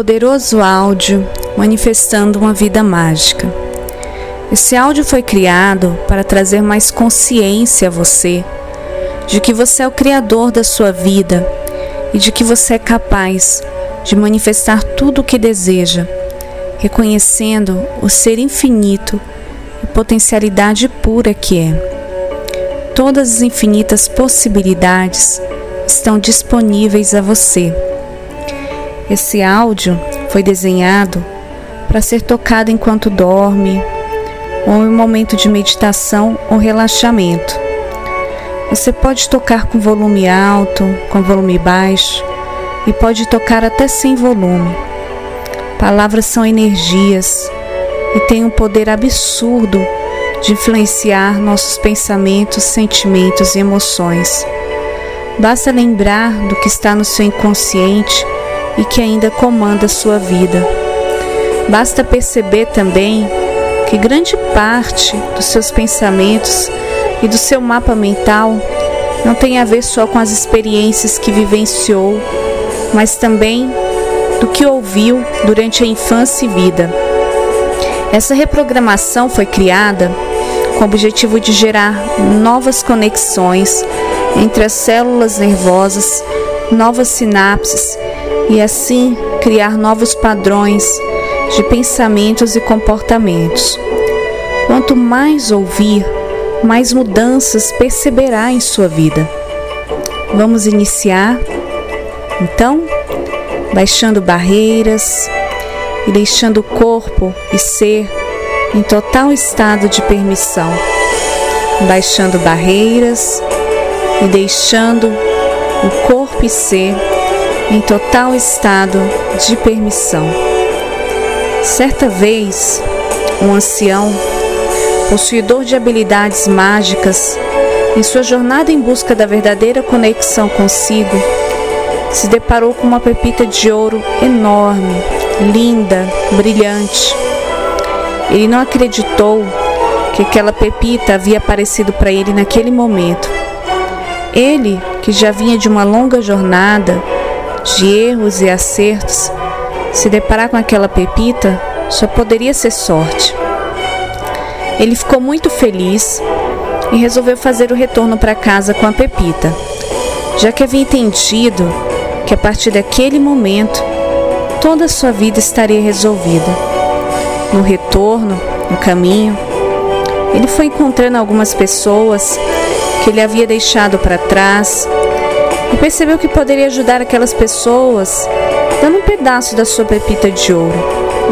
poderoso áudio manifestando uma vida mágica. Esse áudio foi criado para trazer mais consciência a você de que você é o criador da sua vida e de que você é capaz de manifestar tudo o que deseja, reconhecendo o ser infinito e potencialidade pura que é. Todas as infinitas possibilidades estão disponíveis a você. Esse áudio foi desenhado para ser tocado enquanto dorme, ou em um momento de meditação ou relaxamento. Você pode tocar com volume alto, com volume baixo e pode tocar até sem volume. Palavras são energias e têm um poder absurdo de influenciar nossos pensamentos, sentimentos e emoções. Basta lembrar do que está no seu inconsciente e que ainda comanda sua vida. Basta perceber também que grande parte dos seus pensamentos e do seu mapa mental não tem a ver só com as experiências que vivenciou, mas também do que ouviu durante a infância e vida. Essa reprogramação foi criada com o objetivo de gerar novas conexões entre as células nervosas, novas sinapses e assim criar novos padrões de pensamentos e comportamentos. Quanto mais ouvir, mais mudanças perceberá em sua vida. Vamos iniciar? Então, baixando barreiras e deixando o corpo e ser em total estado de permissão. Baixando barreiras e deixando o corpo e ser em total estado de permissão. Certa vez, um ancião, possuidor de habilidades mágicas, em sua jornada em busca da verdadeira conexão consigo, se deparou com uma pepita de ouro enorme, linda, brilhante. Ele não acreditou que aquela pepita havia aparecido para ele naquele momento. Ele, que já vinha de uma longa jornada, de erros e acertos, se deparar com aquela pepita só poderia ser sorte. Ele ficou muito feliz e resolveu fazer o retorno para casa com a pepita, já que havia entendido que a partir daquele momento toda a sua vida estaria resolvida. No retorno, no caminho, ele foi encontrando algumas pessoas que ele havia deixado para trás e percebeu que poderia ajudar aquelas pessoas dando um pedaço da sua pepita de ouro.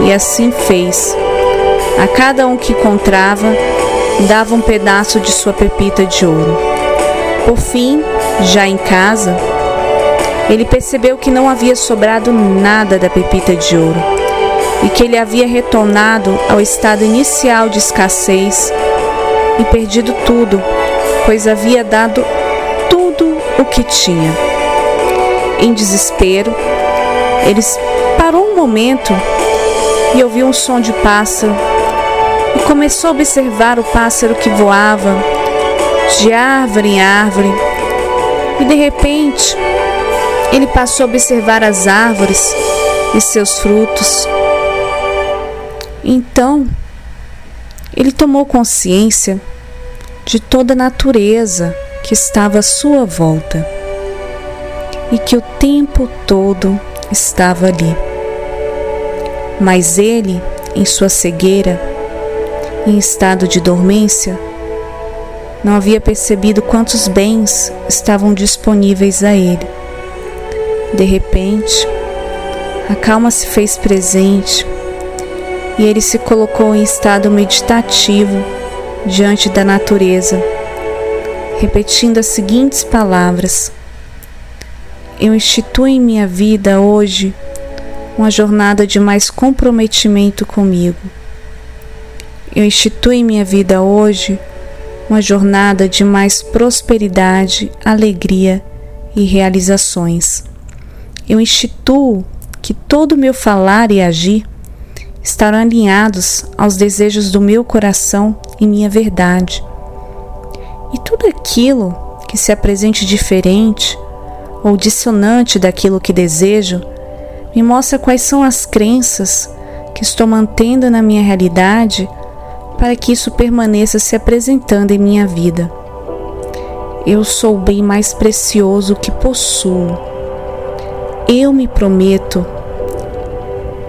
E assim fez. A cada um que encontrava, dava um pedaço de sua pepita de ouro. Por fim, já em casa, ele percebeu que não havia sobrado nada da pepita de ouro e que ele havia retornado ao estado inicial de escassez e perdido tudo, pois havia dado o que tinha. Em desespero, ele parou um momento e ouviu um som de pássaro e começou a observar o pássaro que voava de árvore em árvore. E de repente, ele passou a observar as árvores e seus frutos. Então, ele tomou consciência de toda a natureza que estava à sua volta e que o tempo todo estava ali. Mas ele, em sua cegueira, em estado de dormência, não havia percebido quantos bens estavam disponíveis a ele. De repente, a calma se fez presente e ele se colocou em estado meditativo diante da natureza repetindo as seguintes palavras: Eu instituo em minha vida hoje uma jornada de mais comprometimento comigo. Eu instituo em minha vida hoje uma jornada de mais prosperidade, alegria e realizações. Eu instituo que todo o meu falar e agir estarão alinhados aos desejos do meu coração e minha verdade e tudo aquilo que se apresente diferente ou dissonante daquilo que desejo Me mostra quais são as crenças que estou mantendo na minha realidade para que isso permaneça se apresentando em minha vida. Eu sou o bem mais precioso que possuo. Eu me prometo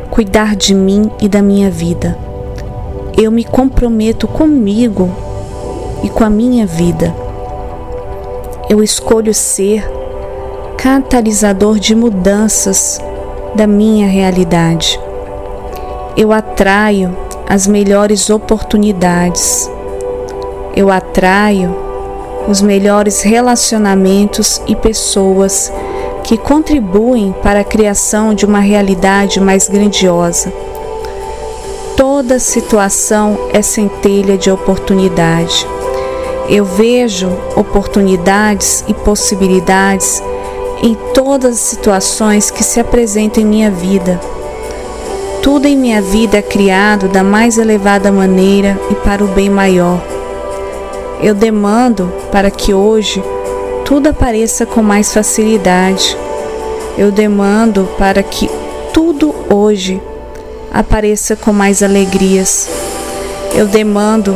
cuidar de mim e da minha vida. Eu me comprometo comigo e com a minha vida. Eu escolho ser catalisador de mudanças da minha realidade. Eu atraio as melhores oportunidades. Eu atraio os melhores relacionamentos e pessoas que contribuem para a criação de uma realidade mais grandiosa. Toda situação é centelha de oportunidade. Eu vejo oportunidades e possibilidades em todas as situações que se apresentam em minha vida. Tudo em minha vida é criado da mais elevada maneira e para o bem maior. Eu demando para que hoje tudo apareça com mais facilidade. Eu demando para que tudo hoje apareça com mais alegrias. Eu demando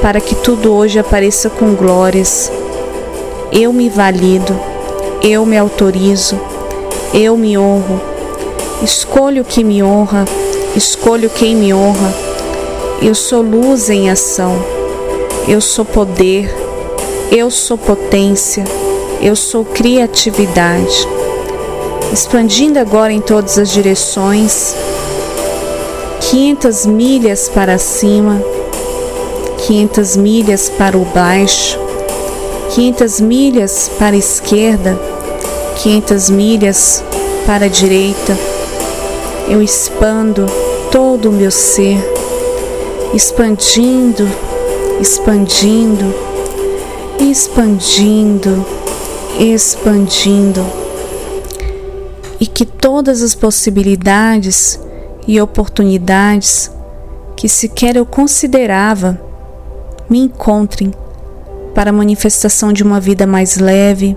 para que tudo hoje apareça com glórias. Eu me valido, eu me autorizo, eu me honro. Escolho o que me honra, escolho quem me honra. Eu sou luz em ação. Eu sou poder, eu sou potência, eu sou criatividade. Expandindo agora em todas as direções, 500 milhas para cima, 500 milhas para o baixo, 500 milhas para a esquerda, 500 milhas para a direita. Eu expando todo o meu ser, expandindo expandindo, expandindo, expandindo. E que todas as possibilidades e oportunidades que sequer eu considerava me encontrem para a manifestação de uma vida mais leve,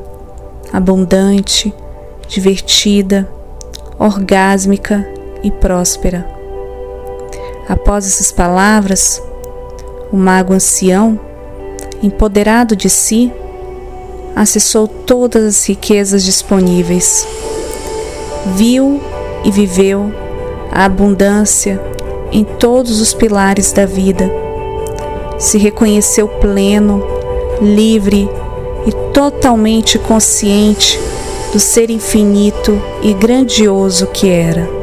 abundante, divertida, orgásmica e próspera. Após essas palavras, o mago ancião, empoderado de si, acessou todas as riquezas disponíveis. Viu e viveu a abundância em todos os pilares da vida. Se reconheceu pleno, livre e totalmente consciente do ser infinito e grandioso que era.